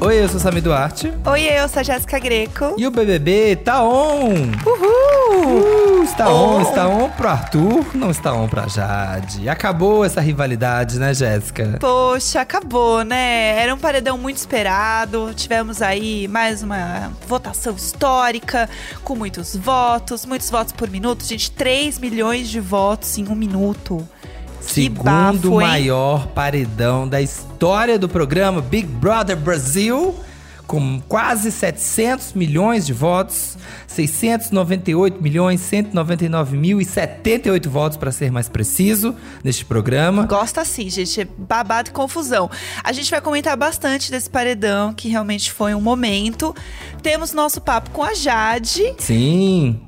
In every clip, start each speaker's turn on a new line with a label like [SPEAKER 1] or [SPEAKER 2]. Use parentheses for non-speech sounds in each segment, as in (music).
[SPEAKER 1] Oi, eu sou Sami Duarte.
[SPEAKER 2] Oi, eu sou a Jéssica Greco.
[SPEAKER 1] E o BBB tá on!
[SPEAKER 2] Uhul!
[SPEAKER 1] Uh, está on. on, está on pro Arthur, não está on pra Jade. Acabou essa rivalidade, né, Jéssica?
[SPEAKER 2] Poxa, acabou, né? Era um paredão muito esperado. Tivemos aí mais uma votação histórica, com muitos votos, muitos votos por minuto. Gente, 3 milhões de votos em um minuto.
[SPEAKER 1] Segundo bafo, maior paredão da história do programa Big Brother Brasil, com quase 700 milhões de votos, 698 milhões 199 mil e 78 votos para ser mais preciso neste programa.
[SPEAKER 2] Gosta sim, gente, é babado e confusão. A gente vai comentar bastante desse paredão que realmente foi um momento. Temos nosso papo com a Jade.
[SPEAKER 1] Sim.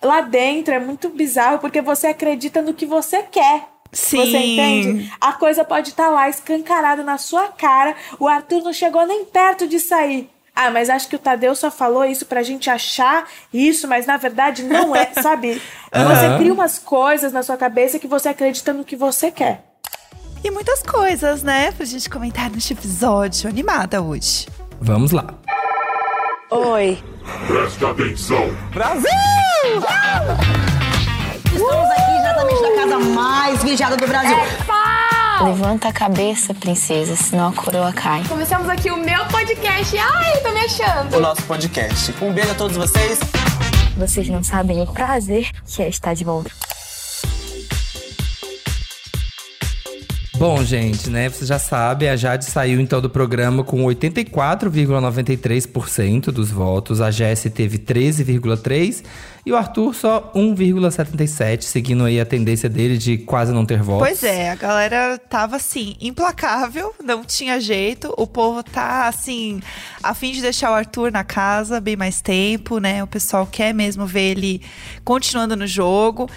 [SPEAKER 3] Lá dentro é muito bizarro porque você acredita no que você quer.
[SPEAKER 2] Sim.
[SPEAKER 3] Você entende? A coisa pode estar tá lá escancarada na sua cara. O Arthur não chegou nem perto de sair. Ah, mas acho que o Tadeu só falou isso pra gente achar isso, mas na verdade não é, (laughs) sabe? Uhum. Você cria umas coisas na sua cabeça que você acredita no que você quer.
[SPEAKER 2] E muitas coisas, né? Pra gente comentar neste episódio. Animada hoje.
[SPEAKER 1] Vamos lá.
[SPEAKER 3] Oi.
[SPEAKER 4] Presta atenção.
[SPEAKER 1] Brasil!
[SPEAKER 5] Estamos aqui da casa mais vigiada do Brasil.
[SPEAKER 6] É Levanta a cabeça, princesa, senão a coroa cai.
[SPEAKER 7] Começamos aqui o meu podcast. Ai, tô me achando.
[SPEAKER 8] O nosso podcast. Um beijo a todos vocês.
[SPEAKER 6] Vocês não sabem o prazer que é estar de volta.
[SPEAKER 1] Bom, gente, né? Você já sabe, a Jade saiu então do programa com 84,93% dos votos. A Jessie teve 13,3% e o Arthur só 1,77, seguindo aí a tendência dele de quase não ter votos.
[SPEAKER 2] Pois é, a galera tava assim, implacável, não tinha jeito. O povo tá assim, a fim de deixar o Arthur na casa bem mais tempo, né? O pessoal quer mesmo ver ele continuando no jogo.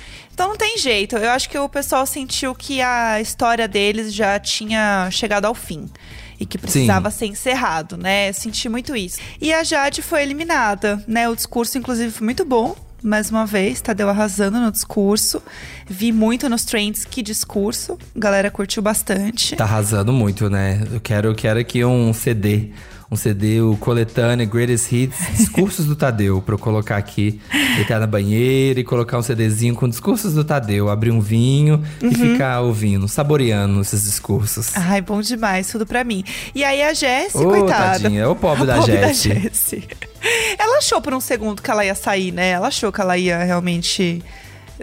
[SPEAKER 2] Então não tem jeito. Eu acho que o pessoal sentiu que a história deles já tinha chegado ao fim e que precisava Sim. ser encerrado, né? Senti muito isso. E a Jade foi eliminada, né? O discurso, inclusive, foi muito bom mais uma vez, Tadeu arrasando no discurso. Vi muito nos trends que discurso. A galera curtiu bastante.
[SPEAKER 1] Tá arrasando muito, né? Eu quero, quero aqui um CD um CD, o coletâneo Greatest Hits, Discursos do Tadeu, pra eu colocar aqui, deitar na banheira e colocar um CDzinho com discursos do Tadeu, abrir um vinho uhum. e ficar ouvindo, saboreando esses discursos.
[SPEAKER 2] Ai, bom demais, tudo pra mim. E aí a Jessie, oh, coitada.
[SPEAKER 1] Tadinha, é o pobre, (laughs) da, pobre Jessie. da Jessie.
[SPEAKER 2] Ela achou por um segundo que ela ia sair, né? Ela achou que ela ia realmente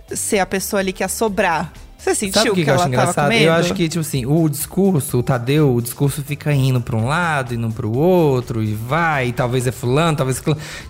[SPEAKER 2] ser a pessoa ali que ia sobrar você sentiu Sabe o que, que, eu acho engraçado?
[SPEAKER 1] Eu acho que, tipo assim, o discurso, o Tadeu, o discurso fica indo pra um lado, indo pro outro, e vai, e talvez é fulano, talvez.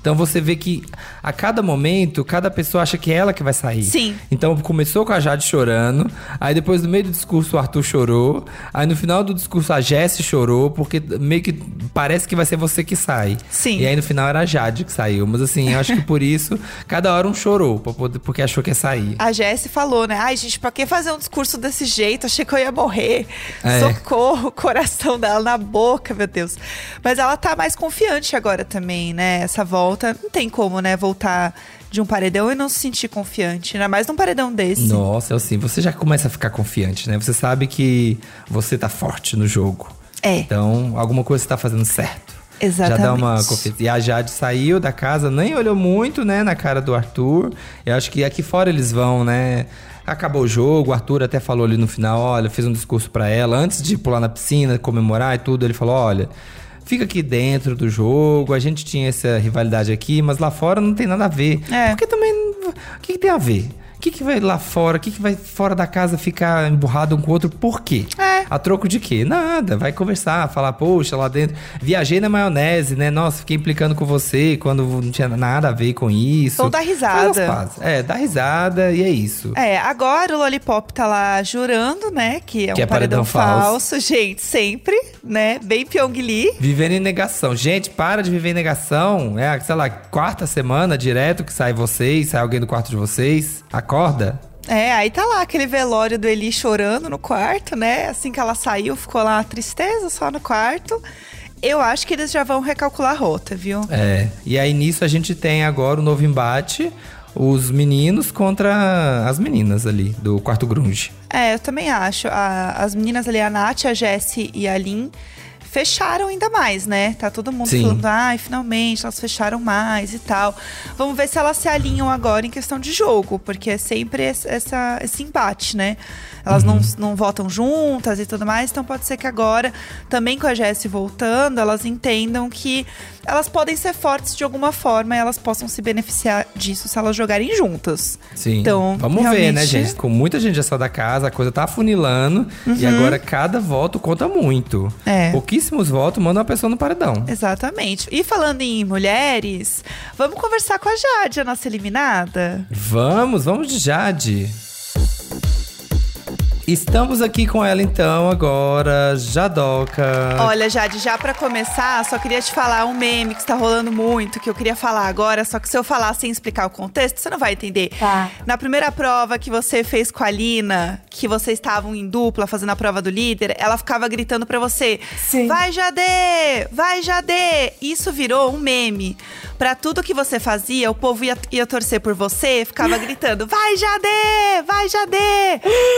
[SPEAKER 1] Então você vê que a cada momento, cada pessoa acha que é ela que vai sair.
[SPEAKER 2] Sim.
[SPEAKER 1] Então começou com a Jade chorando, aí depois no meio do discurso o Arthur chorou, aí no final do discurso a Jessie chorou, porque meio que parece que vai ser você que sai.
[SPEAKER 2] Sim.
[SPEAKER 1] E aí no final era a Jade que saiu. Mas assim, eu acho que por isso, cada hora um chorou, porque achou que ia sair.
[SPEAKER 2] A Jessie falou, né? Ai, gente, pra que fazer fazer um discurso desse jeito, achei que eu ia morrer. É. Socorro, (laughs) coração dela na boca, meu Deus. Mas ela tá mais confiante agora também, né? Essa volta, não tem como, né, voltar de um paredão e não se sentir confiante, ainda mais num paredão desse.
[SPEAKER 1] Nossa, assim, você já começa a ficar confiante, né? Você sabe que você tá forte no jogo.
[SPEAKER 2] É.
[SPEAKER 1] Então, alguma coisa você tá fazendo certo.
[SPEAKER 2] Exatamente.
[SPEAKER 1] Já dá uma confiança. E a Jade saiu da casa, nem olhou muito, né, na cara do Arthur. Eu acho que aqui fora eles vão, né? Acabou o jogo, o Arthur até falou ali no final, olha, fez um discurso para ela antes de pular na piscina, comemorar e tudo, ele falou, olha, fica aqui dentro do jogo, a gente tinha essa rivalidade aqui, mas lá fora não tem nada a ver. É. Porque também, o que, que tem a ver? O que, que vai lá fora? O que, que vai fora da casa ficar emburrado um com o outro? Por quê?
[SPEAKER 2] É.
[SPEAKER 1] A troco de quê? Nada. Vai conversar, falar, poxa, lá dentro. Viajei na maionese, né? Nossa, fiquei implicando com você quando não tinha nada a ver com isso.
[SPEAKER 2] Ou dá risada.
[SPEAKER 1] É, dá risada e é isso.
[SPEAKER 2] É, agora o Lollipop tá lá jurando, né? Que é que um é paredão, paredão falso. falso. Gente, sempre, né? Bem Pyongyi.
[SPEAKER 1] Vivendo em negação. Gente, para de viver em negação. É, sei lá, quarta semana direto que sai vocês, sai alguém do quarto de vocês. Acorda.
[SPEAKER 2] É, aí tá lá aquele velório do Eli chorando no quarto, né? Assim que ela saiu, ficou lá uma tristeza só no quarto. Eu acho que eles já vão recalcular a rota, viu?
[SPEAKER 1] É. E aí nisso a gente tem agora o novo embate. os meninos contra as meninas ali do quarto grunge.
[SPEAKER 2] É, eu também acho. A- as meninas ali, a Nath, a Jessie e a Lin, fecharam ainda mais, né? Tá todo mundo
[SPEAKER 1] Sim.
[SPEAKER 2] falando, ai, finalmente elas fecharam mais e tal. Vamos ver se elas se alinham agora em questão de jogo, porque é sempre essa- esse embate, né? Elas não, não votam juntas e tudo mais, então pode ser que agora, também com a Jessie voltando, elas entendam que elas podem ser fortes de alguma forma e elas possam se beneficiar disso se elas jogarem juntas.
[SPEAKER 1] Sim.
[SPEAKER 2] Então,
[SPEAKER 1] Vamos ver, né,
[SPEAKER 2] realmente-
[SPEAKER 1] gente? Com muita gente já saiu da casa, a coisa tá afunilando. E agora cada voto conta muito.
[SPEAKER 2] Uhum. É.
[SPEAKER 1] Pouquíssimos votos mandam uma pessoa no paredão.
[SPEAKER 2] Exatamente. E falando em mulheres, vamos conversar com a Jade, a nossa eliminada?
[SPEAKER 1] Vamos, vamos de Jade. Estamos aqui com ela então agora, Jadoca.
[SPEAKER 2] Olha, Jade, já pra começar, só queria te falar um meme que está rolando muito, que eu queria falar agora, só que se eu falar sem explicar o contexto, você não vai entender.
[SPEAKER 3] Tá.
[SPEAKER 2] Na primeira prova que você fez com a Lina, que vocês estavam em dupla fazendo a prova do líder, ela ficava gritando pra você:
[SPEAKER 3] Sim.
[SPEAKER 2] Vai, Jade! Vai, Jade! Isso virou um meme. Pra tudo que você fazia, o povo ia, ia torcer por você, ficava gritando: Vai, Jade! Vai, Jade!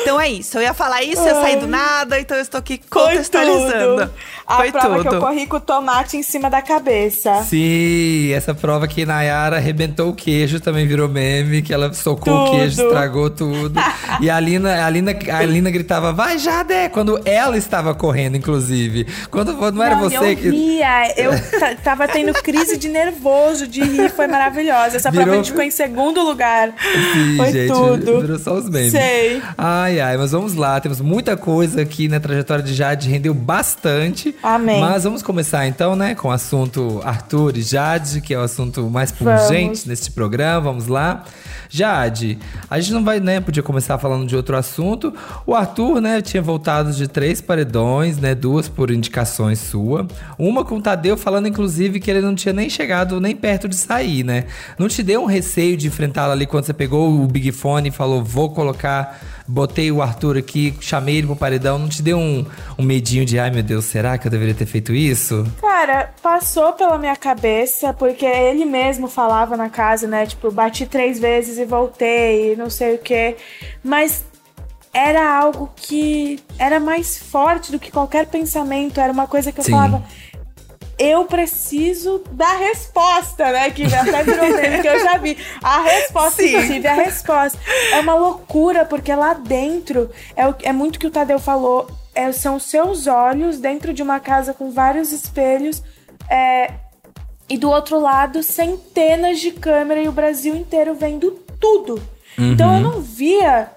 [SPEAKER 2] Então é isso. Eu ia falar isso, eu saí do nada, então eu estou aqui
[SPEAKER 3] Foi
[SPEAKER 2] contextualizando.
[SPEAKER 3] tudo. A
[SPEAKER 2] Foi
[SPEAKER 3] prova
[SPEAKER 2] tudo.
[SPEAKER 3] que eu corri com o tomate em cima da cabeça.
[SPEAKER 1] Sim, essa prova que Nayara arrebentou o queijo também virou meme, que ela socou o
[SPEAKER 3] Tudo.
[SPEAKER 1] queijo, estragou tudo. e a Lina, a, Lina, a Lina gritava, vai Jade! Quando ela estava correndo, inclusive. Quando não era
[SPEAKER 3] Não,
[SPEAKER 1] você
[SPEAKER 3] eu
[SPEAKER 1] que.
[SPEAKER 3] ria, eu ta- tava tendo crise de nervoso, de rir, foi maravilhosa. Essa prova a
[SPEAKER 1] Virou-
[SPEAKER 3] gente ficou em segundo lugar.
[SPEAKER 1] Sim,
[SPEAKER 3] foi
[SPEAKER 1] gente,
[SPEAKER 3] tudo.
[SPEAKER 1] virou só os memes.
[SPEAKER 3] Sei.
[SPEAKER 1] Ai, ai, mas vamos lá. Temos muita coisa aqui na trajetória de Jade, rendeu bastante.
[SPEAKER 3] Amém.
[SPEAKER 1] Mas vamos começar então, né, com o assunto Arthur e Jade, que é o assunto mais pungente
[SPEAKER 3] Vamos.
[SPEAKER 1] neste programa. Vamos lá. Jade, a gente não vai, né, podia começar falando de outro assunto. O Arthur, né, tinha voltado de três paredões, né, duas por indicações sua. Uma com o Tadeu falando, inclusive, que ele não tinha nem chegado nem perto de sair, né? Não te deu um receio de enfrentá-lo ali quando você pegou o Big Fone e falou, vou colocar, botei o Arthur aqui, chamei ele pro paredão. Não te deu um, um medinho de, ai meu Deus, será que eu deveria ter feito isso?
[SPEAKER 3] Cara, passou pela minha cabeça, porque ele mesmo falava na casa, né? Tipo, bati três vezes e voltei, e não sei o quê. Mas era algo que era mais forte do que qualquer pensamento. Era uma coisa que eu
[SPEAKER 1] Sim.
[SPEAKER 3] falava. Eu preciso da resposta, né? Que até virou meme que eu já vi. A resposta,
[SPEAKER 2] Sim.
[SPEAKER 3] inclusive, a resposta. É uma loucura, porque lá dentro é, o- é muito que o Tadeu falou. é, são seus olhos dentro de uma casa com vários espelhos. é, e do outro lado, centenas de câmeras e o Brasil inteiro vendo tudo. Então eu não via.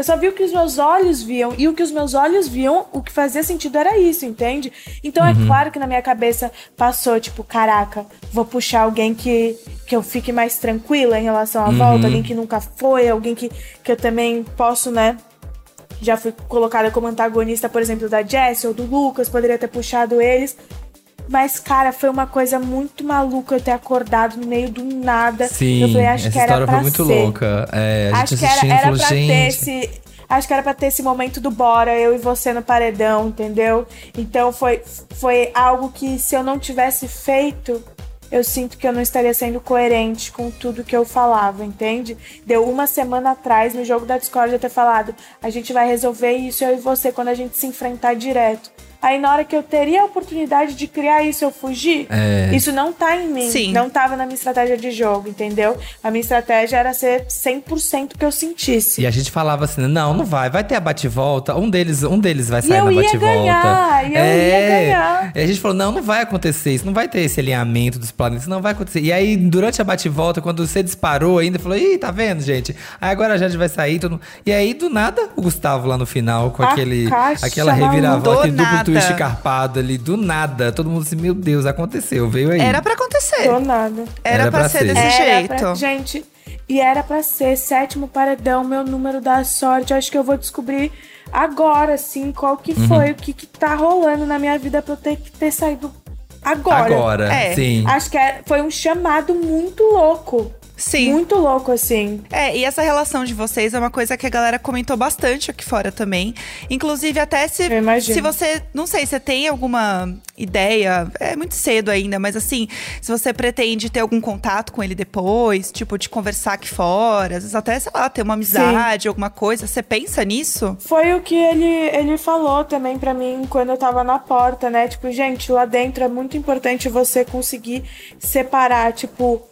[SPEAKER 3] Eu só vi o que os meus olhos viam. E o que os meus olhos viam, o que fazia sentido era isso, entende? Então é claro que na minha cabeça passou, tipo, caraca, vou puxar alguém que, que eu fique mais tranquila em relação à volta, alguém que nunca foi, alguém que, que eu também posso, né? Já fui colocada como antagonista, por exemplo, da Jess ou do Lucas, poderia ter puxado eles. Mas, cara, foi uma coisa muito maluca eu ter acordado no meio do nada.
[SPEAKER 1] Sim,
[SPEAKER 3] eu falei, acho
[SPEAKER 1] essa
[SPEAKER 3] que era
[SPEAKER 1] história
[SPEAKER 3] pra
[SPEAKER 1] foi muito
[SPEAKER 3] ser.
[SPEAKER 1] louca. É, a
[SPEAKER 3] Acho que era, era
[SPEAKER 1] falou,
[SPEAKER 3] pra ter
[SPEAKER 1] gente.
[SPEAKER 3] esse. Acho que era pra ter esse momento do bora, eu e você no paredão, entendeu? Então foi, foi algo que se eu não tivesse feito, eu sinto que eu não estaria sendo coerente com tudo que eu falava, entende? Deu uma semana atrás, no jogo da Discord, eu ter falado: a gente vai resolver isso, eu e você, quando a gente se enfrentar direto. Aí na hora que eu teria a oportunidade de criar isso, eu fugir,
[SPEAKER 1] É.
[SPEAKER 3] isso não tá em mim.
[SPEAKER 2] Sim.
[SPEAKER 3] Não tava na minha estratégia de jogo, entendeu? A minha estratégia era ser 100% que eu sentisse.
[SPEAKER 1] E a gente falava assim, não, não vai, vai ter a bate-volta, um deles, um deles vai
[SPEAKER 3] E
[SPEAKER 1] sair
[SPEAKER 3] eu
[SPEAKER 1] na
[SPEAKER 3] ia
[SPEAKER 1] bate-volta.
[SPEAKER 3] ganhar, e eu ia ganhar.
[SPEAKER 1] E a gente falou, não, não vai acontecer isso, não vai ter esse alinhamento dos planetas, não vai acontecer. E aí, durante a bate-volta, quando você disparou ainda, falou, ih, tá vendo, gente? Aí agora a Jade vai sair, todo... e aí, do nada, o Gustavo lá no final, com
[SPEAKER 3] A
[SPEAKER 1] aquele,
[SPEAKER 3] caixa
[SPEAKER 1] aquela reviravolta,
[SPEAKER 2] Do
[SPEAKER 1] aquele duplo. Twist carpado ali, do nada. Todo mundo assim, meu Deus, aconteceu, veio aí.
[SPEAKER 2] Era pra acontecer.
[SPEAKER 3] Tô nada.
[SPEAKER 2] Era,
[SPEAKER 1] Era
[SPEAKER 2] pra,
[SPEAKER 1] pra
[SPEAKER 2] ser
[SPEAKER 1] ser.
[SPEAKER 2] desse
[SPEAKER 3] Era
[SPEAKER 2] jeito.
[SPEAKER 3] pra- gente, e era pra ser sétimo paredão, meu número da sorte. Eu acho que eu vou descobrir agora, assim, qual que
[SPEAKER 1] Uhum.
[SPEAKER 3] foi, o que que tá rolando na minha vida pra eu ter que ter saído agora.
[SPEAKER 1] Agora,
[SPEAKER 2] É.
[SPEAKER 1] sim.
[SPEAKER 3] Acho que é- foi um chamado muito louco.
[SPEAKER 2] Sim.
[SPEAKER 3] Muito louco, assim.
[SPEAKER 2] É, e essa relação de vocês é uma coisa que a galera comentou bastante aqui fora também. Inclusive, até se, se você. Não sei, você tem alguma ideia. É muito cedo ainda, mas assim, se você pretende ter algum contato com ele depois, tipo, de conversar aqui fora, às vezes até, sei lá, ter uma amizade, alguma coisa. Você pensa nisso?
[SPEAKER 3] Foi o que ele, ele falou também pra mim quando eu tava na porta, né? Tipo, gente, lá dentro é muito importante você conseguir separar, tipo,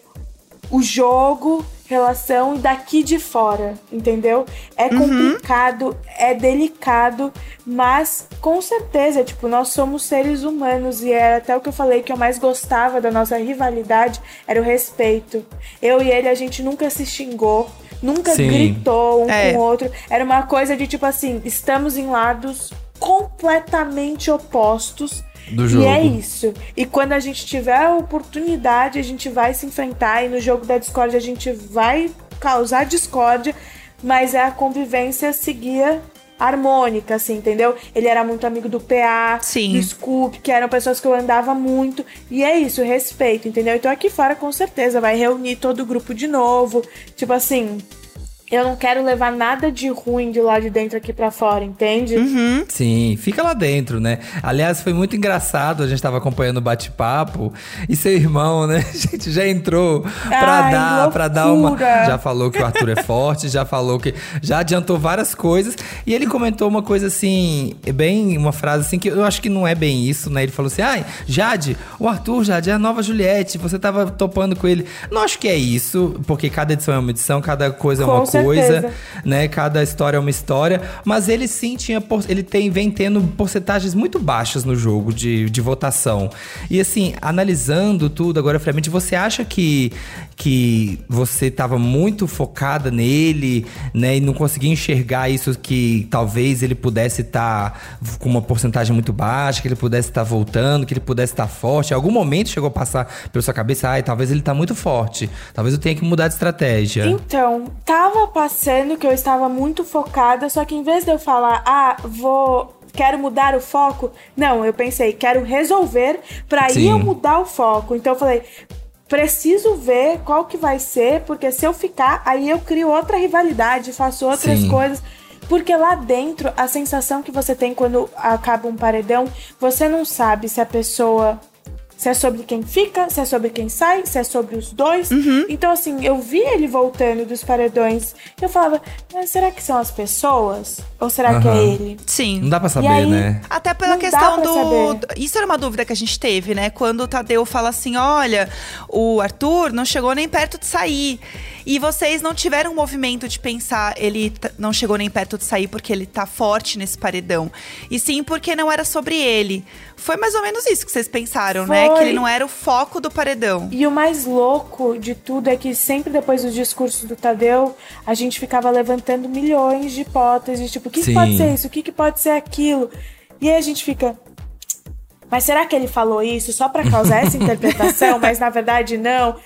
[SPEAKER 3] o jogo, relação e daqui de fora, entendeu? É complicado, é delicado, mas com certeza, tipo, nós somos seres humanos e era até o que eu falei que eu mais gostava da nossa rivalidade era o respeito. Eu e ele a gente nunca se xingou, nunca
[SPEAKER 1] Sim.
[SPEAKER 3] gritou um
[SPEAKER 2] É.
[SPEAKER 3] com o outro. Era uma coisa de tipo assim, estamos em lados completamente opostos.
[SPEAKER 1] Do
[SPEAKER 3] E
[SPEAKER 1] jogo.
[SPEAKER 3] é isso. E quando a gente tiver a oportunidade, a gente vai se enfrentar. E no jogo da Discord a gente vai causar discórdia, mas é a convivência seguia harmônica, assim, entendeu? Ele era muito amigo do PA,
[SPEAKER 2] Sim.
[SPEAKER 3] do Scoop, que eram pessoas que eu andava muito. E é isso, respeito, entendeu? Então aqui fora, com certeza, vai reunir todo o grupo de novo. Tipo assim, eu não quero levar nada de ruim de lá de dentro aqui pra fora, entende?
[SPEAKER 2] Uhum.
[SPEAKER 1] Sim, fica lá dentro, né? Aliás, foi muito engraçado, a gente tava acompanhando o bate-papo e seu irmão, né? (laughs) A gente já entrou pra
[SPEAKER 3] Ai,
[SPEAKER 1] dar, para dar uma, já falou que o Arthur é forte, já falou que já adiantou várias coisas e ele comentou uma coisa assim, bem uma frase assim que eu acho que não é bem isso, né? Ele falou assim: "Ai, Jade, o Arthur Jade é a nova Juliette, você tava topando com ele". Não acho que é isso, porque cada edição é uma edição, cada coisa é
[SPEAKER 3] Com
[SPEAKER 1] uma
[SPEAKER 3] certeza.
[SPEAKER 1] Coisa né? Cada história é uma história, mas ele sim tinha, por- ele tem vem tendo porcentagens muito baixas no jogo de, de votação. E assim, analisando tudo agora friamente, você acha que que você estava muito focada nele, né, e não conseguia enxergar isso que talvez ele pudesse estar com uma porcentagem muito baixa, que ele pudesse estar voltando, que ele pudesse estar forte. Em algum momento chegou a passar pela sua cabeça, ai, talvez ele tá muito forte. Talvez eu tenha que mudar de estratégia.
[SPEAKER 3] Então, tava passando que eu estava muito focada, só que em vez de eu falar, ah, vou. Quero mudar o foco. Não, eu pensei, quero resolver pra aí eu mudar o foco. Então eu falei, preciso ver qual que vai ser, porque se eu ficar, aí eu crio outra rivalidade, faço outras
[SPEAKER 1] Sim.
[SPEAKER 3] coisas. Porque lá dentro, a sensação que você tem quando acaba um paredão, você não sabe se a pessoa. Se é sobre quem fica, se é sobre quem sai, se é sobre os dois. Então, assim, eu vi ele voltando dos paredões. Eu falava, mas será que são as pessoas? Ou será que é ele?
[SPEAKER 2] Sim.
[SPEAKER 1] Não dá pra saber,
[SPEAKER 3] aí-
[SPEAKER 1] né?
[SPEAKER 2] Até pela questão do.
[SPEAKER 3] saber.
[SPEAKER 2] Isso era uma dúvida que a gente teve, né? Quando o Tadeu fala assim: olha, o Arthur não chegou nem perto de sair. E vocês não tiveram um movimento de pensar, ele não chegou nem perto de sair porque ele tá forte nesse paredão. E sim porque não era sobre ele. Foi mais ou menos isso que vocês pensaram, né?
[SPEAKER 3] Foi.
[SPEAKER 2] Que ele não era o foco do paredão.
[SPEAKER 3] E o mais louco de tudo é que sempre depois dos discursos do Tadeu, a gente ficava levantando milhões de hipóteses, tipo, o que, que pode ser isso? O que, que pode ser aquilo? E aí a gente fica. Mas será que ele falou isso só pra causar essa (laughs) interpretação? Mas na verdade não.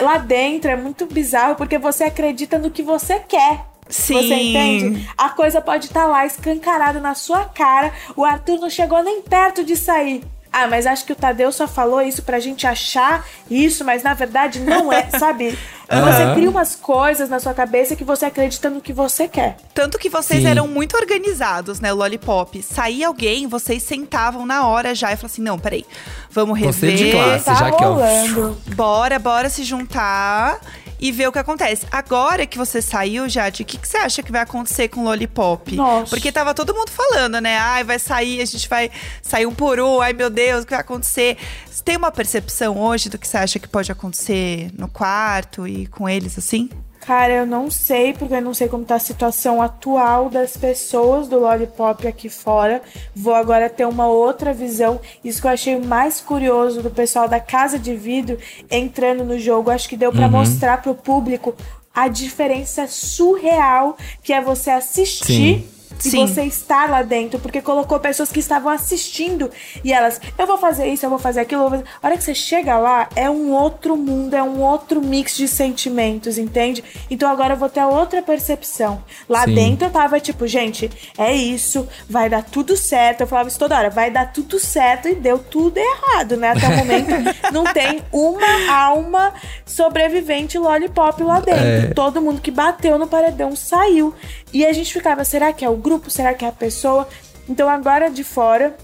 [SPEAKER 3] Lá dentro é muito bizarro porque você acredita no que você quer.
[SPEAKER 2] Sim.
[SPEAKER 3] Você entende? A coisa pode estar lá escancarada na sua cara. O Arthur não chegou nem perto de sair. Ah, mas acho que o Tadeu só falou isso pra gente achar isso, mas na verdade não é, (laughs) sabe? Você
[SPEAKER 1] Aham.
[SPEAKER 3] cria umas coisas na sua cabeça que você acredita no que você quer.
[SPEAKER 2] Tanto que vocês
[SPEAKER 1] Sim.
[SPEAKER 2] eram muito organizados, né, o Lollipop. Saía alguém, vocês sentavam na hora já e falavam assim: não, peraí, vamos rever.
[SPEAKER 1] Conselho de classe,
[SPEAKER 3] tá
[SPEAKER 1] já que ó,
[SPEAKER 3] rolando.
[SPEAKER 2] Bora, bora se juntar e ver o que acontece. Agora que você saiu, Jade, o que, que você acha que vai acontecer com o Lollipop?
[SPEAKER 3] Nossa.
[SPEAKER 2] Porque tava todo mundo falando, né? Ai, vai sair, a gente vai sair um por um. Ai, meu Deus, o que vai acontecer? Você tem uma percepção hoje do que você acha que pode acontecer no quarto e com eles, assim?
[SPEAKER 3] Cara, eu não sei, porque eu não sei como tá a situação atual das pessoas do Lollipop aqui fora. Vou agora ter uma outra visão. Isso que eu achei mais curioso do pessoal da Casa de Vidro entrando no jogo. Acho que deu pra mostrar pro público a diferença surreal que é você assistir
[SPEAKER 1] Sim.
[SPEAKER 3] De
[SPEAKER 2] Sim.
[SPEAKER 3] você estar lá dentro, porque colocou pessoas que estavam assistindo e elas, eu vou fazer isso, eu vou fazer aquilo. vou fazer-" A hora que você chega lá, é um outro mundo, é um outro mix de sentimentos, entende? Então agora eu vou ter outra percepção. Lá
[SPEAKER 1] Sim.
[SPEAKER 3] dentro eu tava tipo, gente, é isso, vai dar tudo certo. Eu falava isso toda hora, vai dar tudo certo e deu tudo errado, né? Até o momento (laughs) não tem uma alma sobrevivente lollipop lá dentro.
[SPEAKER 1] É.
[SPEAKER 3] Todo mundo que bateu no paredão saiu. E a gente ficava, será que é o grupo? Será que é a pessoa? Então agora de fora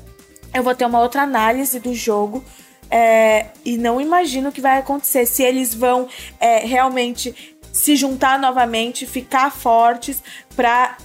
[SPEAKER 3] eu vou ter uma outra análise do jogo. é, e não imagino o que vai acontecer. Se eles vão é, realmente se juntar novamente, ficar fortes pra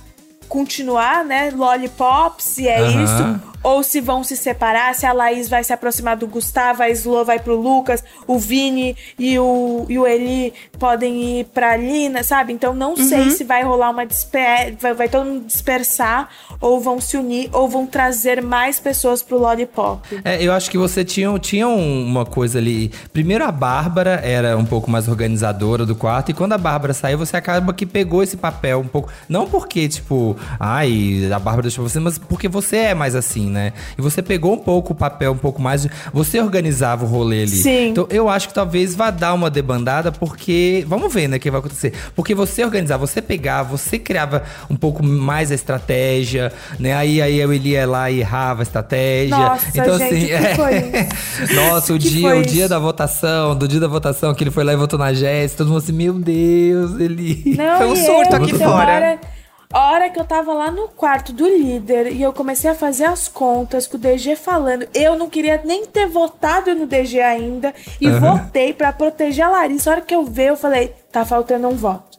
[SPEAKER 3] continuar, né? Lollipop, se é
[SPEAKER 1] Aham.
[SPEAKER 3] isso. Ou se vão se separar, se a Laís vai se aproximar do Gustavo, a Slo vai pro Lucas, o Vini e o, e o Eli podem ir pra Lina, sabe? Então não sei se vai rolar uma disper... vai, vai todo mundo dispersar, ou vão se unir, ou vão trazer mais pessoas pro Lollipop.
[SPEAKER 1] É, eu acho que você tinha, tinha um- uma coisa ali. Primeiro a Bárbara era um pouco mais organizadora do quarto, e quando a Bárbara saiu, você acaba que pegou esse papel um pouco. Não porque, tipo, ai, a Bárbara deixou você, mas porque você é mais assim, né? E você pegou um pouco o papel, um pouco mais de. Você organizava o rolê ali.
[SPEAKER 3] Sim.
[SPEAKER 1] Então eu acho que talvez vá dar uma debandada, porque. Vamos ver, né, o que vai acontecer. Porque você organizava, você pegava, você criava um pouco mais a estratégia, né? Aí, aí eu ia lá e errava a estratégia.
[SPEAKER 3] Nossa,
[SPEAKER 1] então,
[SPEAKER 3] gente,
[SPEAKER 1] assim,
[SPEAKER 3] o que
[SPEAKER 1] é.
[SPEAKER 3] foi (laughs)
[SPEAKER 1] Nossa, o
[SPEAKER 3] Que
[SPEAKER 1] dia, o dia
[SPEAKER 3] isso?
[SPEAKER 1] da votação, do dia da votação, que ele foi lá e votou na Jéssica, todo mundo assim, meu Deus, ele.
[SPEAKER 3] Não,
[SPEAKER 2] Foi (laughs) um
[SPEAKER 3] e
[SPEAKER 2] surto aqui fora.
[SPEAKER 3] Hora, a hora que eu tava lá no quarto do líder e eu comecei a fazer as contas com o DG falando, eu não queria nem ter votado no DG ainda e
[SPEAKER 1] Aham.
[SPEAKER 3] votei pra proteger a Larissa. A hora que eu vi, eu falei, tá faltando um voto.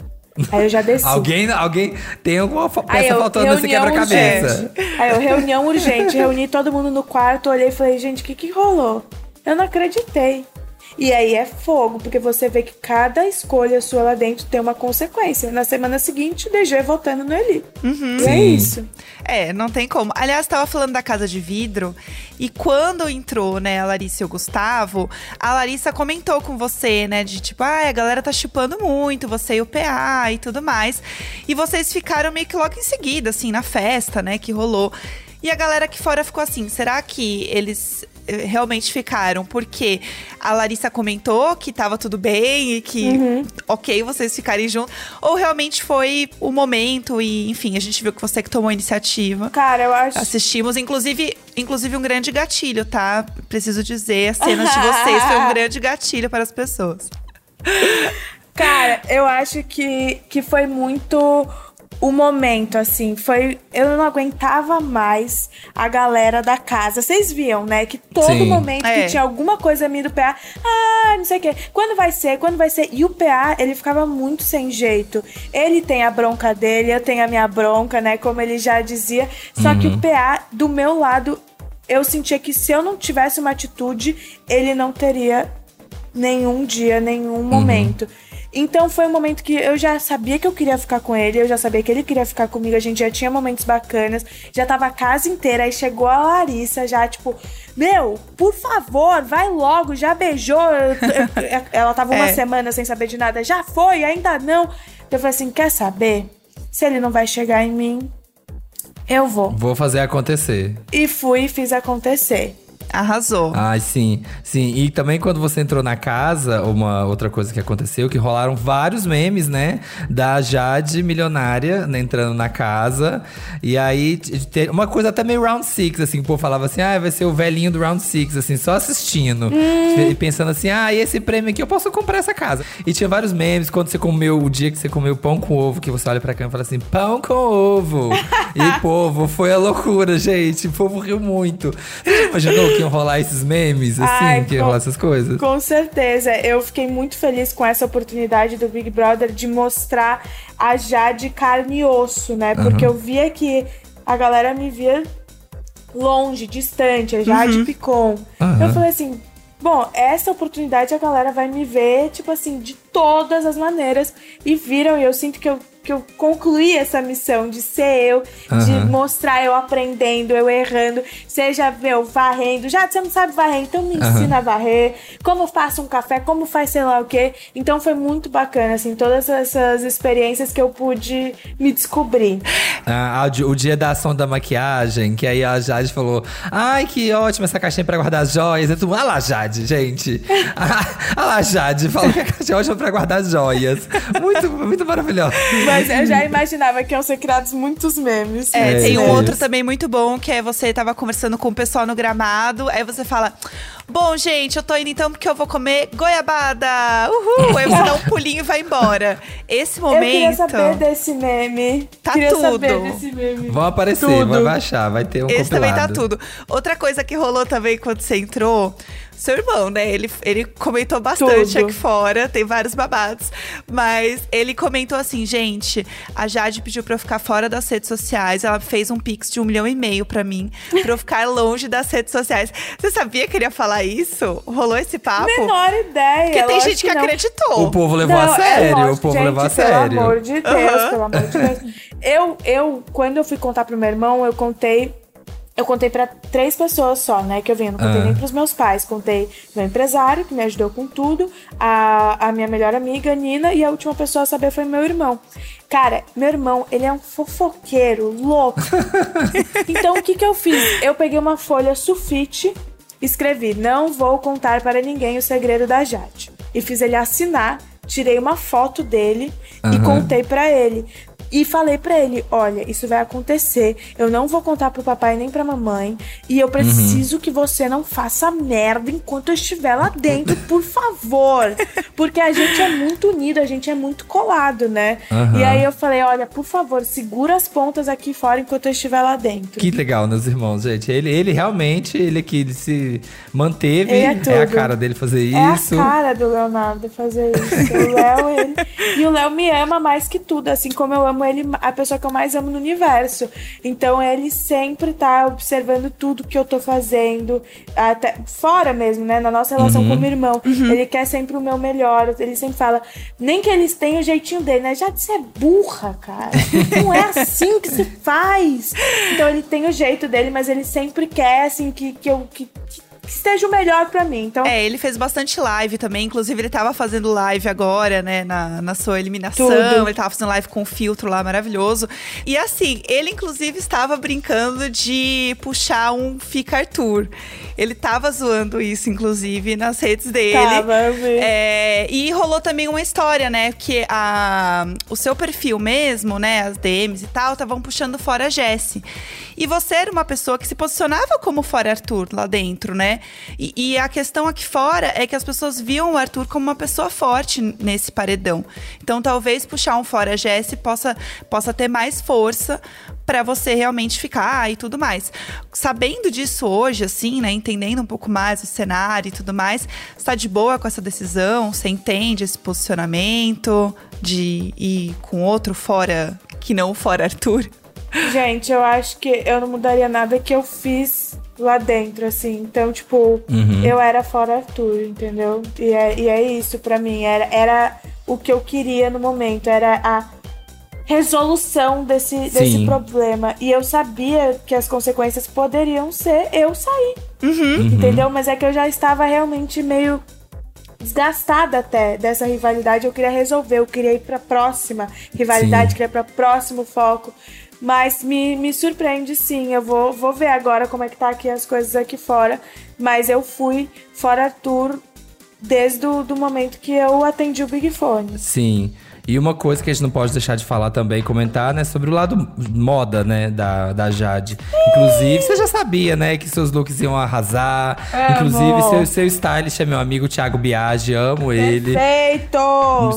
[SPEAKER 3] Aí eu já desci.
[SPEAKER 1] Alguém, alguém tem alguma peça
[SPEAKER 3] eu,
[SPEAKER 1] faltando nesse
[SPEAKER 3] reunião
[SPEAKER 1] quebra-cabeça.
[SPEAKER 3] Aí eu, reunião urgente, reuni todo mundo no quarto, olhei e falei, gente, o que que rolou? Eu não acreditei. E aí é fogo, porque você vê que cada escolha sua lá dentro tem uma consequência. Na semana seguinte, DG votando no Eli. E é isso.
[SPEAKER 2] É, não tem como. Aliás, tava falando da casa de vidro e quando entrou, né, a Larissa e o Gustavo, a Larissa comentou com você, né, de tipo, ah, a galera tá chipando muito, você e o PA e tudo mais. E vocês ficaram meio que logo em seguida, assim, na festa, né, que rolou. E a galera aqui fora ficou assim, será que eles realmente ficaram? Porque a Larissa comentou que tava tudo bem e que ok vocês ficarem juntos. Ou realmente foi o momento e, enfim, a gente viu que você que tomou a iniciativa.
[SPEAKER 3] Cara, eu acho.
[SPEAKER 2] Assistimos, inclusive, inclusive um grande gatilho, tá? Preciso dizer, as cenas de vocês foi um (laughs) grande gatilho para as pessoas.
[SPEAKER 3] Cara, eu acho que, que foi muito o momento, assim. Foi. Eu não aguentava mais a galera da casa. Vocês viam, né? Que todo
[SPEAKER 1] Sim.
[SPEAKER 3] momento
[SPEAKER 2] É.
[SPEAKER 3] que tinha alguma coisa minha do PA, ah, não sei o quê. Quando vai ser? Quando vai ser? E o PA, ele ficava muito sem jeito. Ele tem a bronca dele, eu tenho a minha bronca, né? Como ele já dizia. Só que o PA, do meu lado, eu sentia que se eu não tivesse uma atitude, ele não teria nenhum dia, nenhum momento. Então foi um momento que eu já sabia que eu queria ficar com ele, eu já sabia que ele queria ficar comigo, a gente já tinha momentos bacanas, já tava a casa inteira, aí chegou a Larissa já, tipo, meu, por favor, vai logo, já beijou. Eu- eu- Ela tava uma
[SPEAKER 2] É.
[SPEAKER 3] semana sem saber de nada, já foi, ainda não. Eu falei assim: quer saber? Se ele não vai chegar em mim, eu vou.
[SPEAKER 1] Vou fazer acontecer.
[SPEAKER 3] E fui e fiz acontecer.
[SPEAKER 2] Arrasou.
[SPEAKER 1] Ai, sim, sim. E também quando você entrou na casa, uma outra coisa que aconteceu, que rolaram vários memes, né? Da Jade milionária né, entrando na casa. E aí, uma coisa até meio round six, assim, o povo falava assim, ah, vai ser o velhinho do round six, assim, só assistindo. E pensando assim, ah, e esse prêmio aqui eu posso comprar essa casa. E tinha vários memes quando você comeu, o dia que você comeu pão com ovo, que você olha pra câmera e fala assim, pão com ovo. e, povo, foi a loucura, gente. O povo riu muito. Você já imaginou que iam rolar esses memes, assim,
[SPEAKER 3] Ai,
[SPEAKER 1] que iam
[SPEAKER 3] com-
[SPEAKER 1] rolar essas coisas?
[SPEAKER 3] Com certeza. Eu fiquei muito feliz com essa oportunidade do Big Brother de mostrar a Jade carne e osso, né? Porque eu via que a galera me via longe, distante, a Jade Picon.
[SPEAKER 1] Aham.
[SPEAKER 3] Eu falei assim. Bom, essa oportunidade a galera vai me ver, tipo assim, de todas as maneiras. E viram, e eu sinto que eu, que eu concluí essa missão de ser eu, de
[SPEAKER 1] Aham.
[SPEAKER 3] mostrar eu aprendendo, eu errando, seja, meu, varrendo. Já você não sabe varrer, então me
[SPEAKER 1] Aham.
[SPEAKER 3] ensina a varrer, como faço um café, como faz sei lá o quê. Então foi muito bacana, assim, todas essas experiências que eu pude me descobrir.
[SPEAKER 1] Ah, o di- o dia da ação da maquiagem, que aí a Jade falou: Ai, que ótimo essa caixinha pra guardar as joias. Tô, ah lá, Jade, gente. (laughs) Ah, lá, Jade, falou que a caixa é ótima pra guardar as joias. Muito, muito maravilhosa.
[SPEAKER 3] Mas eu já imaginava que iam ser criados muitos memes.
[SPEAKER 2] É,
[SPEAKER 1] É,
[SPEAKER 2] tem um
[SPEAKER 1] é
[SPEAKER 2] outro também muito bom, que é você tava conversando com o pessoal no gramado, aí você fala. Bom, gente, eu tô indo então porque eu vou comer goiabada! Uhul! Aí você dá um pulinho e vai embora. Esse
[SPEAKER 3] Eu queria
[SPEAKER 2] momento.
[SPEAKER 3] saber desse meme.
[SPEAKER 2] Tá
[SPEAKER 3] queria
[SPEAKER 2] tudo.
[SPEAKER 3] saber desse meme.
[SPEAKER 1] Vão aparecer,
[SPEAKER 3] Tudo.
[SPEAKER 1] vai baixar, vai ter um
[SPEAKER 2] Esse também tá
[SPEAKER 1] compilado.
[SPEAKER 2] tudo. Outra coisa que rolou também quando você entrou, seu irmão, né? Ele, ele comentou bastante
[SPEAKER 3] Tudo.
[SPEAKER 2] aqui fora, tem vários babados. Mas ele comentou assim, gente, a Jade pediu pra eu ficar fora das redes sociais. Ela fez um pix de um milhão e meio pra mim, pra eu ficar longe das redes sociais. Você sabia que ele ia falar isso? Rolou esse papo?
[SPEAKER 3] Menor ideia.
[SPEAKER 2] Porque tem gente que,
[SPEAKER 3] não.
[SPEAKER 2] acreditou.
[SPEAKER 1] O povo levou
[SPEAKER 3] Não,
[SPEAKER 1] a
[SPEAKER 3] é
[SPEAKER 1] sério,
[SPEAKER 3] lógico,
[SPEAKER 1] o povo
[SPEAKER 3] gente,
[SPEAKER 1] levou a
[SPEAKER 3] Pelo
[SPEAKER 1] sério.
[SPEAKER 3] amor de Deus,
[SPEAKER 2] Aham.
[SPEAKER 3] pelo amor de Deus. Eu, eu, quando eu fui contar pro meu irmão, eu contei. Eu contei pra três pessoas só, né? Que eu vim. Eu não contei
[SPEAKER 1] Ah.
[SPEAKER 3] nem pros meus pais. Contei meu empresário, que me ajudou com tudo, a, a minha melhor amiga, Nina, e a última pessoa a saber foi meu irmão. Cara, meu irmão, ele é um fofoqueiro, louco. (laughs) então, o que que eu fiz? Eu peguei uma folha sulfite, escrevi: Não vou contar para ninguém o segredo da Jade. E fiz ele assinar, tirei uma foto dele e
[SPEAKER 1] Aham.
[SPEAKER 3] contei pra ele. E falei pra ele: olha, isso vai acontecer. Eu não vou contar pro papai nem pra mamãe. E eu preciso que você não faça merda enquanto eu estiver lá dentro, (laughs) por favor. Porque a gente é muito unido, a gente é muito colado, né?
[SPEAKER 1] Aham.
[SPEAKER 3] E aí eu falei: olha, por favor, segura as pontas aqui fora enquanto eu estiver lá dentro.
[SPEAKER 1] Que legal, meus irmãos, gente. Ele, ele realmente, ele que ele se manteve.
[SPEAKER 3] Ele é
[SPEAKER 1] a
[SPEAKER 3] tudo.
[SPEAKER 1] cara dele fazer
[SPEAKER 3] É
[SPEAKER 1] isso.
[SPEAKER 3] a cara do Leonardo fazer isso. O Léo, ele. E o Léo me ama mais que tudo, assim como eu amo ele, a pessoa que eu mais amo no universo. Então ele sempre tá observando tudo que eu tô fazendo, até fora mesmo, né? Na nossa relação como irmão. Ele quer sempre o meu melhor. Ele sempre fala, nem que eles tenham o jeitinho dele, né? Já você é burra, cara. Não é assim que se faz. Então ele tem o jeito dele, mas ele sempre quer, assim, que, que eu. Que, que esteja o melhor pra mim. Então,
[SPEAKER 2] É, ele fez bastante live também. Inclusive, ele tava fazendo live agora, né? Na, na sua eliminação.
[SPEAKER 3] Tudo.
[SPEAKER 2] Ele tava fazendo live com o filtro lá, maravilhoso. E assim, ele inclusive estava brincando de puxar um Fica Arthur. Ele tava zoando isso, inclusive, nas redes dele.
[SPEAKER 3] Tava, eu vi.
[SPEAKER 2] É, e rolou também uma história, né? Que a, o seu perfil mesmo, né? As DMs e tal, estavam puxando fora a Jessie. E você era uma pessoa que se posicionava como fora Arthur lá dentro, né? E, e a questão aqui fora é que as pessoas viam o Arthur como uma pessoa forte nesse paredão. Então, talvez puxar um fora Jessie possa, possa ter mais força para você realmente ficar e tudo mais. Sabendo disso hoje, assim, né? Entendendo um pouco mais o cenário e tudo mais, você tá de boa com essa decisão? Você entende esse posicionamento de ir com outro fora que não fora Arthur?
[SPEAKER 3] Gente, eu acho que eu não mudaria nada que eu fiz lá dentro, assim. Então, tipo, eu era fora Arthur, entendeu? E é, e é isso pra mim. Era, era o que eu queria no momento. Era a resolução desse, desse problema. E eu sabia que as consequências poderiam ser eu sair.
[SPEAKER 1] Uhum.
[SPEAKER 3] Entendeu? Mas é que eu já estava realmente meio desgastada até dessa rivalidade. Eu queria resolver, eu queria ir pra próxima rivalidade,
[SPEAKER 1] Sim.
[SPEAKER 3] queria ir pra próximo foco. Mas me, me surpreende sim. Eu vou, vou ver agora como é que tá aqui as coisas aqui fora. Mas eu fui fora Arthur desde o do momento que eu atendi o Big Fone.
[SPEAKER 1] Sim. E uma coisa que a gente não pode deixar de falar também, comentar, né, sobre o lado moda, né, da, da Jade. Inclusive, você já sabia, né, que seus looks iam arrasar. Inclusive, seu, seu stylist é meu amigo Thiago Biagi, amo ele.
[SPEAKER 3] Perfeito!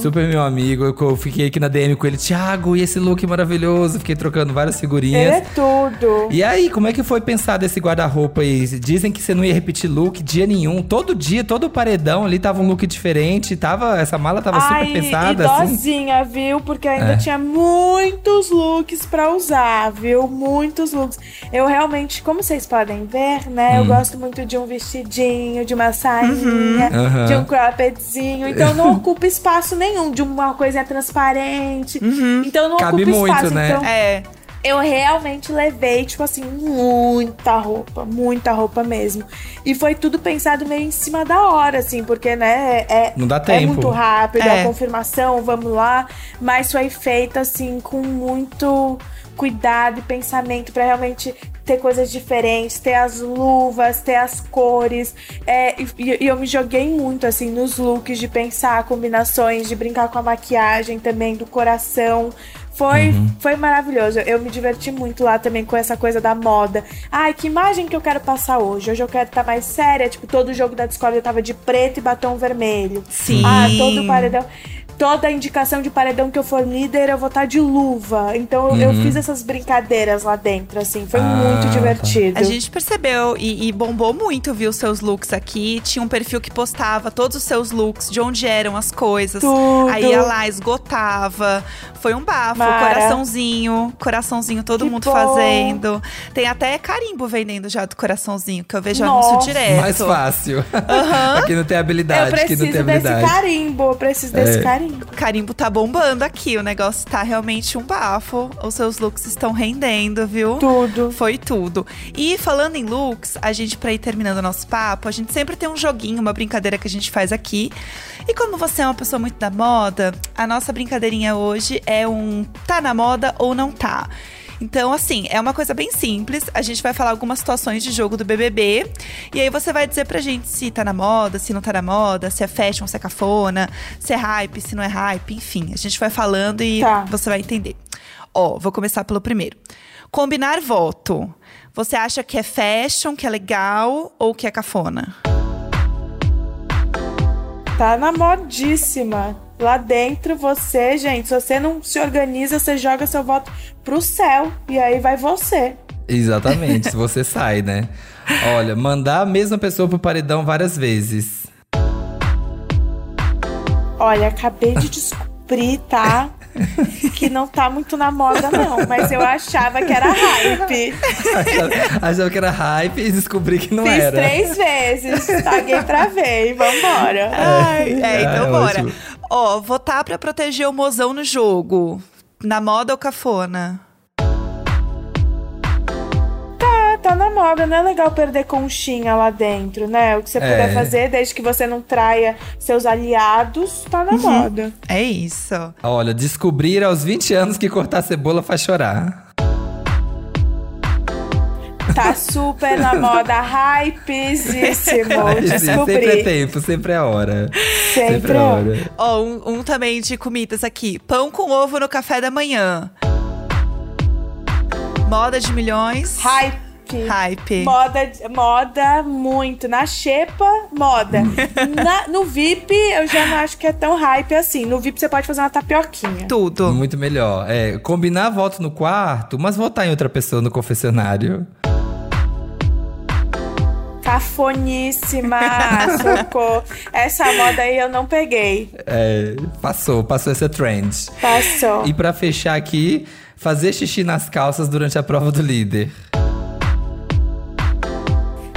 [SPEAKER 1] Super meu amigo, eu eu fiquei aqui na DM com ele, Thiago, e esse look maravilhoso? Fiquei trocando várias
[SPEAKER 3] Ele
[SPEAKER 1] figurinhas.
[SPEAKER 3] é tudo.
[SPEAKER 1] E aí, como é que foi pensado esse guarda-roupa aí? Dizem que você não ia repetir look dia nenhum. Todo dia, todo paredão ali tava um look diferente. Tava, essa mala tava super
[SPEAKER 3] Ai,
[SPEAKER 1] pensada, assim.
[SPEAKER 3] Coisinha, viu? Porque ainda
[SPEAKER 1] É.
[SPEAKER 3] tinha muitos looks pra usar, viu? Muitos looks. Eu realmente, como vocês podem ver, né? Eu gosto muito de um vestidinho, de uma sainha,
[SPEAKER 1] Uhum. Aham.
[SPEAKER 3] de um croppedzinho. Então não (laughs) ocupa espaço nenhum, de uma coisinha transparente. Então não
[SPEAKER 1] Cabe
[SPEAKER 3] ocupa
[SPEAKER 1] muito,
[SPEAKER 3] espaço.
[SPEAKER 1] né?
[SPEAKER 3] Então,
[SPEAKER 2] É.
[SPEAKER 3] eu realmente levei, tipo assim, muita roupa, muita roupa mesmo. E foi tudo pensado meio em cima da hora, assim, porque, né, é,
[SPEAKER 1] Não dá
[SPEAKER 3] é
[SPEAKER 1] tempo.
[SPEAKER 3] muito rápido,
[SPEAKER 2] É.
[SPEAKER 3] a confirmação, vamos lá. Mas foi feito, assim, com muito cuidado e pensamento pra realmente ter coisas diferentes, ter as luvas, ter as cores. É, e, e eu me joguei muito, assim, nos looks de pensar combinações, de brincar com a maquiagem também, do coração. Foi,
[SPEAKER 1] Uhum.
[SPEAKER 3] foi maravilhoso. Eu me diverti muito lá também com essa coisa da moda. Ai, que imagem que eu quero passar hoje? Hoje eu quero estar mais séria. Tipo, todo jogo da Discord eu tava de preto e batom vermelho.
[SPEAKER 2] Sim.
[SPEAKER 3] Ah, todo paredão. Toda indicação de paredão que eu for líder, eu vou estar de luva. Então eu- eu fiz essas brincadeiras lá dentro, assim. Foi
[SPEAKER 1] Ah,
[SPEAKER 3] muito
[SPEAKER 1] tá.
[SPEAKER 3] divertido.
[SPEAKER 2] A gente percebeu e, e bombou muito, viu, seus looks aqui. Tinha um perfil que postava todos os seus looks, de onde eram as coisas.
[SPEAKER 3] Tudo.
[SPEAKER 2] Aí ia lá, esgotava. Foi um bafo.
[SPEAKER 3] Mara.
[SPEAKER 2] Coraçãozinho, coraçãozinho, todo
[SPEAKER 3] Que
[SPEAKER 2] mundo
[SPEAKER 3] bom.
[SPEAKER 2] fazendo. Tem até carimbo vendendo já do coraçãozinho, que eu vejo
[SPEAKER 3] Nossa.
[SPEAKER 2] anúncio direto.
[SPEAKER 1] Mais fácil. (laughs) Aqui não tem
[SPEAKER 3] eu
[SPEAKER 1] habilidade, que não
[SPEAKER 3] preciso
[SPEAKER 1] tem
[SPEAKER 3] desse
[SPEAKER 1] habilidade.
[SPEAKER 3] carimbo, eu preciso desse
[SPEAKER 1] É.
[SPEAKER 3] carimbo.
[SPEAKER 2] O carimbo tá bombando aqui, o negócio tá realmente um bafo. Os seus looks estão rendendo, viu?
[SPEAKER 3] Tudo.
[SPEAKER 2] Foi tudo. E falando em looks, a gente, pra ir terminando o nosso papo, a gente sempre tem um joguinho, uma brincadeira que a gente faz aqui. E como você é uma pessoa muito da moda, a nossa brincadeirinha hoje é um tá na moda ou não tá. Então, assim, é uma coisa bem simples. A gente vai falar algumas situações de jogo do BBB. E aí você vai dizer pra gente se tá na moda, se não tá na moda, se é fashion, se é cafona, se é hype, se não é hype, enfim. A gente vai falando e
[SPEAKER 3] Tá.
[SPEAKER 2] você vai entender. Ó, vou começar pelo primeiro. Combinar voto. Você acha que é fashion, que é legal ou que é cafona?
[SPEAKER 3] Tá na modíssima. Lá dentro, você, gente, se você não se organiza, você joga seu voto pro céu. E aí vai você.
[SPEAKER 1] Exatamente, se você sai, né? Olha, mandar a mesma pessoa pro paredão várias vezes.
[SPEAKER 3] Olha, acabei de descobrir, tá? (laughs) Que não tá muito na moda, não. Mas eu achava que era hype.
[SPEAKER 1] Achava que era hype e descobri que não
[SPEAKER 3] Fiz
[SPEAKER 1] era.
[SPEAKER 3] três vezes. Paguei pra ver e vambora.
[SPEAKER 2] Ai, é, então
[SPEAKER 1] é
[SPEAKER 2] bora.
[SPEAKER 1] ótimo.
[SPEAKER 2] Ó, votar pra proteger o mozão no jogo. Na moda ou cafona?
[SPEAKER 3] Tá, tá na moda. Não é legal perder conchinha lá dentro, né? O que você puder
[SPEAKER 1] É.
[SPEAKER 3] fazer, desde que você não traia seus aliados, tá na moda.
[SPEAKER 2] É isso.
[SPEAKER 1] Olha, descobrir aos 20 anos que cortar cebola faz chorar.
[SPEAKER 3] Tá super na moda, hypezíssimo. (laughs)
[SPEAKER 1] Sempre é
[SPEAKER 3] Descobri.
[SPEAKER 1] tempo, sempre é hora.
[SPEAKER 3] Sempre
[SPEAKER 1] é
[SPEAKER 3] é.
[SPEAKER 1] hora.
[SPEAKER 2] Ó, um, um também de comidas aqui. Pão com ovo no café da manhã. Moda de milhões.
[SPEAKER 3] Hype.
[SPEAKER 2] Hype.
[SPEAKER 3] Moda, moda muito. Na xepa, moda. (laughs) Na- no VIP, eu já não acho que é tão hype assim. No VIP, você pode fazer uma tapioquinha.
[SPEAKER 2] Tudo.
[SPEAKER 1] Muito melhor. É, combinar voto no quarto, mas votar em outra pessoa no confessionário.
[SPEAKER 3] Cafoníssima, (laughs) socorro. Essa moda aí eu não peguei.
[SPEAKER 1] É, passou, passou essa trend.
[SPEAKER 3] Passou.
[SPEAKER 1] E pra fechar aqui, fazer xixi nas calças durante a prova do líder.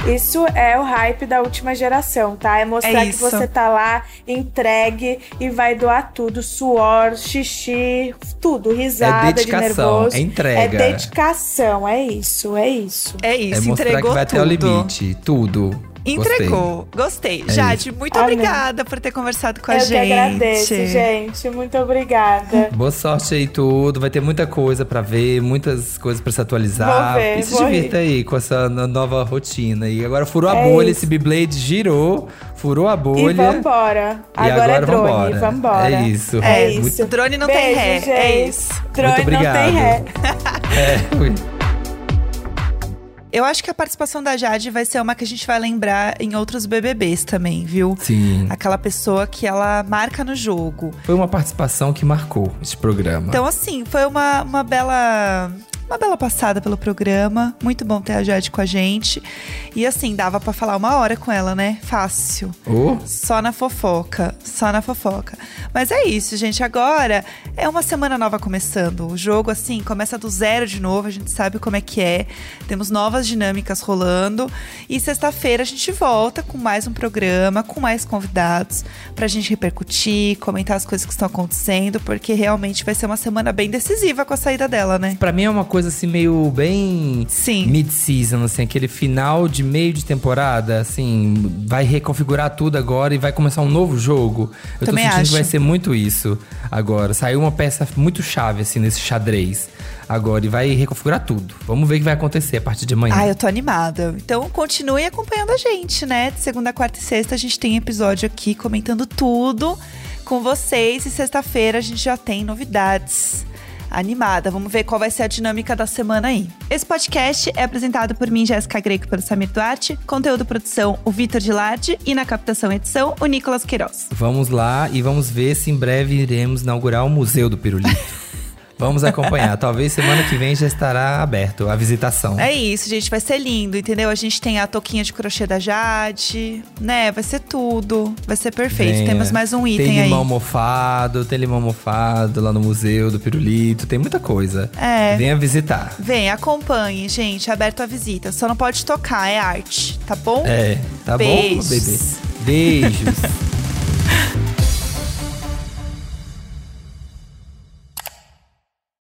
[SPEAKER 3] Isso é o hype da última geração, tá? É mostrar
[SPEAKER 2] É
[SPEAKER 3] que você tá lá entregue e vai doar tudo: suor, xixi, tudo, risada
[SPEAKER 1] É dedicação,
[SPEAKER 3] de nervoso.
[SPEAKER 1] é entrega.
[SPEAKER 3] É dedicação, é isso, é isso.
[SPEAKER 2] É isso,
[SPEAKER 1] é mostrar
[SPEAKER 2] entregou
[SPEAKER 1] que vai
[SPEAKER 2] tudo.
[SPEAKER 1] até o limite. Tudo.
[SPEAKER 2] Entregou. Gostei.
[SPEAKER 1] É
[SPEAKER 2] Jade, muito
[SPEAKER 3] Amém.
[SPEAKER 2] obrigada por ter conversado com a
[SPEAKER 3] eu
[SPEAKER 2] gente.
[SPEAKER 3] que agradeço, gente. Muito obrigada.
[SPEAKER 1] Boa sorte aí tudo. Vai ter muita coisa pra ver, muitas coisas pra se atualizar.
[SPEAKER 3] Vou ver,
[SPEAKER 1] e se
[SPEAKER 3] vou
[SPEAKER 1] divirta aí com essa no- nova rotina. E agora furou a
[SPEAKER 3] É
[SPEAKER 1] bolha,
[SPEAKER 3] isso.
[SPEAKER 1] esse Beyblade girou, furou a
[SPEAKER 3] E
[SPEAKER 1] bolha.
[SPEAKER 3] vambora.
[SPEAKER 1] E
[SPEAKER 3] Agora, é
[SPEAKER 1] agora
[SPEAKER 3] drone,
[SPEAKER 1] vambora.
[SPEAKER 3] vambora.
[SPEAKER 1] É isso.
[SPEAKER 2] É
[SPEAKER 3] isso.
[SPEAKER 2] isso. Drone não tem
[SPEAKER 3] Beijo,
[SPEAKER 2] ré.
[SPEAKER 3] Gente. (laughs)
[SPEAKER 2] É isso.
[SPEAKER 3] Drone
[SPEAKER 1] Muito
[SPEAKER 3] não
[SPEAKER 1] obrigado.
[SPEAKER 3] tem ré.
[SPEAKER 1] É.
[SPEAKER 2] Eu acho que a participação da Jade vai ser uma que a gente vai lembrar em outros BBBs também, viu?
[SPEAKER 1] Sim.
[SPEAKER 2] Aquela pessoa que ela marca no jogo.
[SPEAKER 1] Foi uma participação que marcou esse programa.
[SPEAKER 2] Então, assim, foi uma, uma bela uma bela passada pelo programa. Muito bom ter a Jade com a gente. E assim, dava pra falar uma hora com ela, né? Fácil.
[SPEAKER 1] Ô,
[SPEAKER 2] Só na fofoca, só na fofoca. Mas é isso, gente. Agora é uma semana nova começando. O jogo, assim, começa do zero de novo. A gente sabe como é que é. Temos novas dinâmicas rolando. E sexta-feira a gente volta com mais um programa, com mais convidados, pra gente repercutir, comentar as coisas que estão acontecendo, porque realmente vai ser uma semana bem decisiva com a saída dela, né?
[SPEAKER 1] pra mim é uma coisa assim meio bem
[SPEAKER 2] Sim.
[SPEAKER 1] mid-season, assim, aquele final de meio de temporada, assim, vai reconfigurar tudo agora e vai começar um novo jogo. Eu
[SPEAKER 2] Também
[SPEAKER 1] tô sentindo
[SPEAKER 2] acho.
[SPEAKER 1] que vai ser muito isso agora. Saiu uma peça muito chave, assim, nesse xadrez agora e vai reconfigurar tudo. Vamos ver o que vai acontecer a partir de amanhã.
[SPEAKER 2] Ah, eu tô animada. Então continue acompanhando a gente, né? De segunda, quarta e sexta a gente tem episódio aqui comentando tudo com vocês. E sexta-feira a gente já tem novidades. Animada, vamos ver qual vai ser a dinâmica da semana aí. Esse podcast é apresentado por mim, Jéssica Greco, e pelo Samir Duarte. Conteúdo produção, o Vitor Gilardi. E na captação edição, o Nicolas Queiroz.
[SPEAKER 1] Vamos lá e vamos ver se em breve iremos inaugurar o Museu do Pirulito. (laughs) vamos acompanhar. (laughs) Talvez semana que vem já estará aberto a visitação.
[SPEAKER 2] É isso, gente, vai ser lindo, entendeu? A gente tem a touquinha de crochê da Jade, né? Vai ser tudo. Vai ser perfeito.
[SPEAKER 1] Venha.
[SPEAKER 2] Temos mais um item
[SPEAKER 1] Tem
[SPEAKER 2] aí.
[SPEAKER 1] limão mofado, tem limão mofado lá no Museu do Pirulito, tem muita coisa.
[SPEAKER 2] É.
[SPEAKER 1] Venha visitar.
[SPEAKER 2] Vem, acompanhe, gente. Aberto a visita. Só não pode tocar, é arte, tá bom?
[SPEAKER 1] É, tá
[SPEAKER 2] Beijos.
[SPEAKER 1] bom, bebê? Beijos. (laughs)